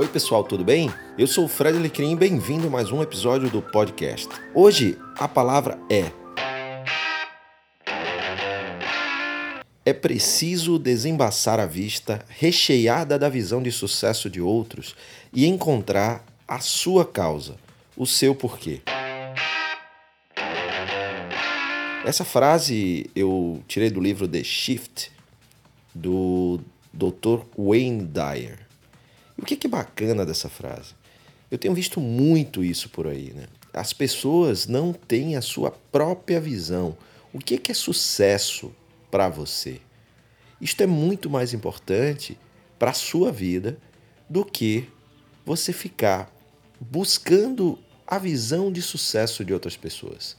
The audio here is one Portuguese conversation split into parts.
Oi, pessoal, tudo bem? Eu sou o Fred Lecrim e bem-vindo a mais um episódio do podcast. Hoje a palavra é. É preciso desembaçar a vista recheada da visão de sucesso de outros e encontrar a sua causa, o seu porquê. Essa frase eu tirei do livro The Shift, do Dr. Wayne Dyer. E o que é bacana dessa frase? Eu tenho visto muito isso por aí, né? As pessoas não têm a sua própria visão. O que é sucesso para você? Isto é muito mais importante para a sua vida do que você ficar buscando a visão de sucesso de outras pessoas.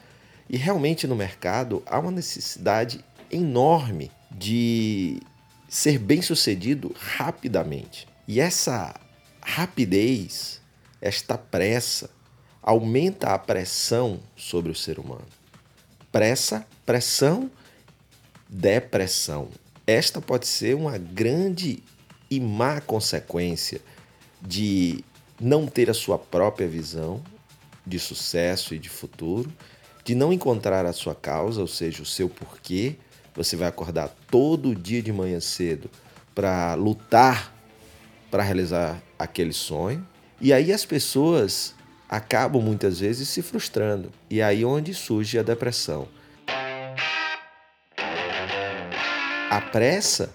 E realmente no mercado há uma necessidade enorme de ser bem sucedido rapidamente. E essa rapidez, esta pressa, aumenta a pressão sobre o ser humano. Pressa, pressão, depressão. Esta pode ser uma grande e má consequência de não ter a sua própria visão de sucesso e de futuro, de não encontrar a sua causa, ou seja, o seu porquê. Você vai acordar todo dia de manhã cedo para lutar para realizar aquele sonho. E aí as pessoas acabam muitas vezes se frustrando. E aí onde surge a depressão. A pressa,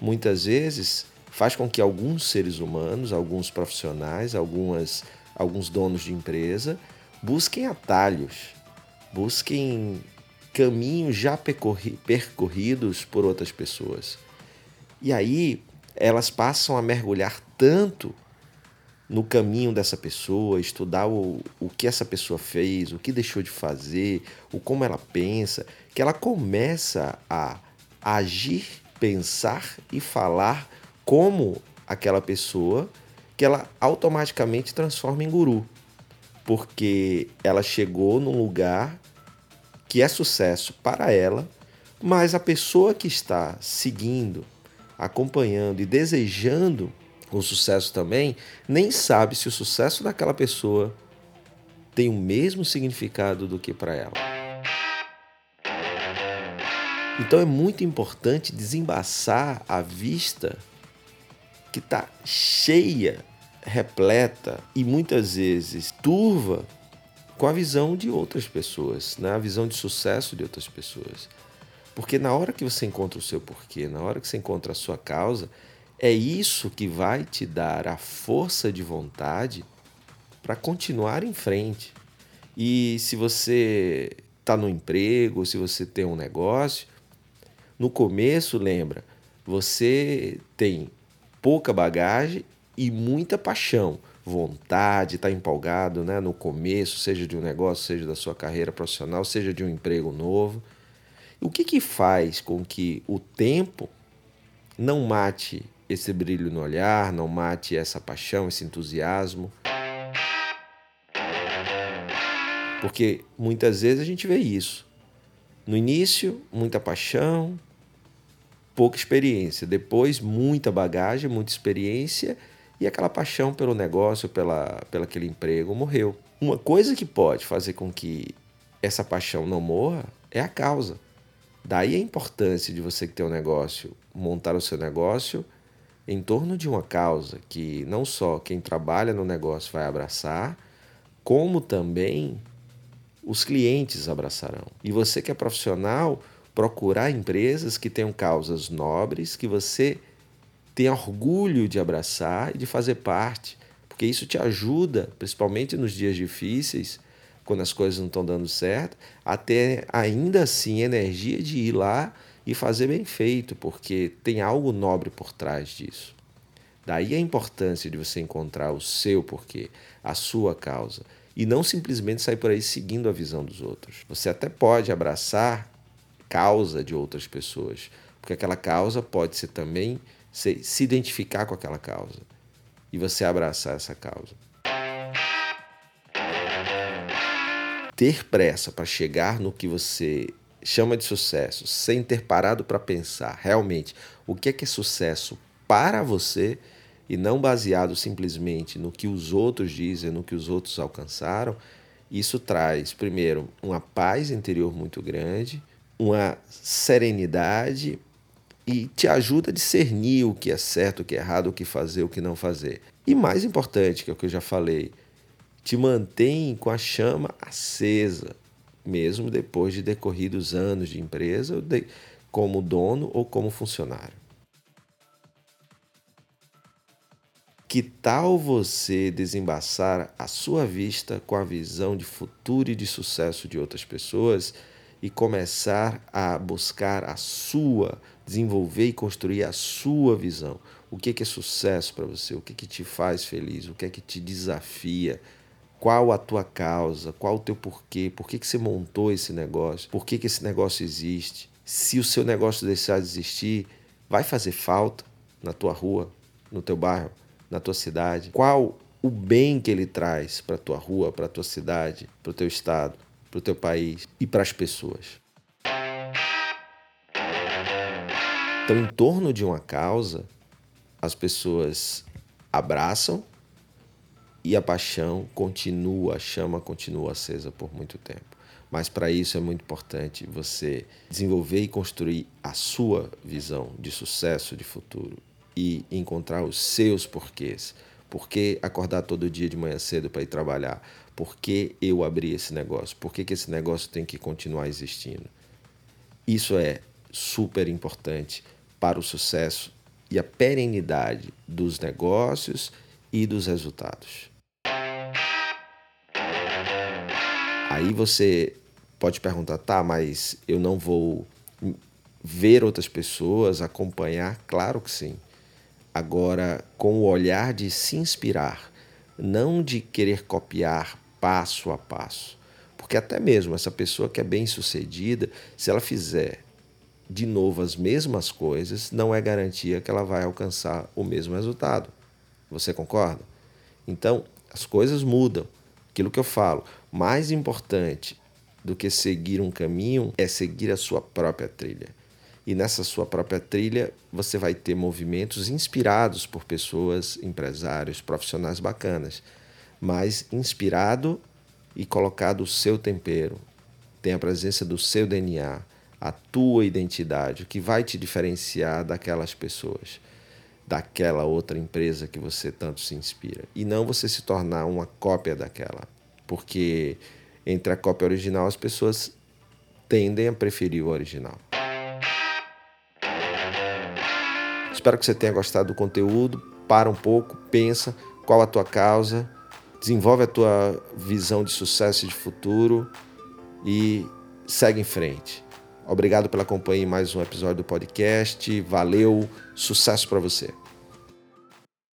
muitas vezes, faz com que alguns seres humanos, alguns profissionais, algumas, alguns donos de empresa busquem atalhos, busquem caminhos já percorridos por outras pessoas. E aí elas passam a mergulhar tanto no caminho dessa pessoa, estudar o, o que essa pessoa fez, o que deixou de fazer, o como ela pensa, que ela começa a agir, pensar e falar como aquela pessoa, que ela automaticamente transforma em guru, porque ela chegou num lugar que é sucesso para ela, mas a pessoa que está seguindo acompanhando e desejando o sucesso também, nem sabe se o sucesso daquela pessoa tem o mesmo significado do que para ela. Então é muito importante desembaçar a vista que está cheia, repleta e muitas vezes turva com a visão de outras pessoas, né? a visão de sucesso de outras pessoas. Porque na hora que você encontra o seu porquê, na hora que você encontra a sua causa, é isso que vai te dar a força de vontade para continuar em frente. E se você está no emprego, se você tem um negócio, no começo, lembra, você tem pouca bagagem e muita paixão, vontade, está empolgado né? no começo, seja de um negócio, seja da sua carreira profissional, seja de um emprego novo. O que, que faz com que o tempo não mate esse brilho no olhar, não mate essa paixão, esse entusiasmo? Porque muitas vezes a gente vê isso. No início, muita paixão, pouca experiência. Depois, muita bagagem, muita experiência e aquela paixão pelo negócio, pela, pelo aquele emprego morreu. Uma coisa que pode fazer com que essa paixão não morra é a causa. Daí a importância de você que tem um negócio, montar o seu negócio em torno de uma causa que não só quem trabalha no negócio vai abraçar, como também os clientes abraçarão. E você que é profissional, procurar empresas que tenham causas nobres, que você tenha orgulho de abraçar e de fazer parte, porque isso te ajuda, principalmente nos dias difíceis, quando as coisas não estão dando certo, a ter ainda assim energia de ir lá e fazer bem feito, porque tem algo nobre por trás disso. Daí a importância de você encontrar o seu porquê, a sua causa, e não simplesmente sair por aí seguindo a visão dos outros. Você até pode abraçar causa de outras pessoas, porque aquela causa pode ser também se, se identificar com aquela causa e você abraçar essa causa. Ter pressa para chegar no que você chama de sucesso, sem ter parado para pensar realmente o que é que é sucesso para você, e não baseado simplesmente no que os outros dizem, no que os outros alcançaram, isso traz, primeiro, uma paz interior muito grande, uma serenidade e te ajuda a discernir o que é certo, o que é errado, o que fazer, o que não fazer. E mais importante, que é o que eu já falei, te mantém com a chama acesa, mesmo depois de decorridos anos de empresa, como dono ou como funcionário. Que tal você desembaçar a sua vista com a visão de futuro e de sucesso de outras pessoas e começar a buscar a sua, desenvolver e construir a sua visão? O que é, sucesso para você? O que, que te faz feliz? O que é que te desafia? Qual a tua causa? Qual o teu porquê? Por que, que você montou esse negócio? Por que, que esse negócio existe? Se o seu negócio deixar de existir, vai fazer falta na tua rua, no teu bairro? na tua cidade? Qual o bem que ele traz para a tua rua, para a tua cidade, para o teu estado, para o teu país e para as pessoas? Então, em torno de uma causa, as pessoas abraçam e a paixão continua, a chama continua acesa por muito tempo. Mas para isso é muito importante você desenvolver e construir a sua visão de sucesso, de futuro e encontrar os seus porquês. Por que acordar todo dia de manhã cedo para ir trabalhar? Por que eu abri esse negócio? Por que, que esse negócio tem que continuar existindo? Isso é super importante para o sucesso e a perenidade dos negócios e dos resultados. Aí você pode perguntar, tá, mas eu não vou ver outras pessoas, acompanhar? Claro que sim agora com o olhar de se inspirar, não de querer copiar passo a passo. Porque até mesmo essa pessoa que é bem sucedida, se ela fizer de novo as mesmas coisas, não é garantia que ela vai alcançar o mesmo resultado. Você concorda? Então, as coisas mudam. Aquilo que eu falo, mais importante do que seguir um caminho é seguir a sua própria trilha. E nessa sua própria trilha, você vai ter movimentos inspirados por pessoas, empresários, profissionais bacanas, mas inspirado e colocado o seu tempero, tem a presença do seu DNA, a tua identidade, o que vai te diferenciar daquelas pessoas, daquela outra empresa que você tanto se inspira. E não você se tornar uma cópia daquela, porque entre a cópia original as pessoas tendem a preferir o original. Espero que você tenha gostado do conteúdo. Para um pouco, pensa qual a tua causa, desenvolve a tua visão de sucesso e de futuro e segue em frente. Obrigado pela companhia em mais um episódio do podcast. Valeu, sucesso para você.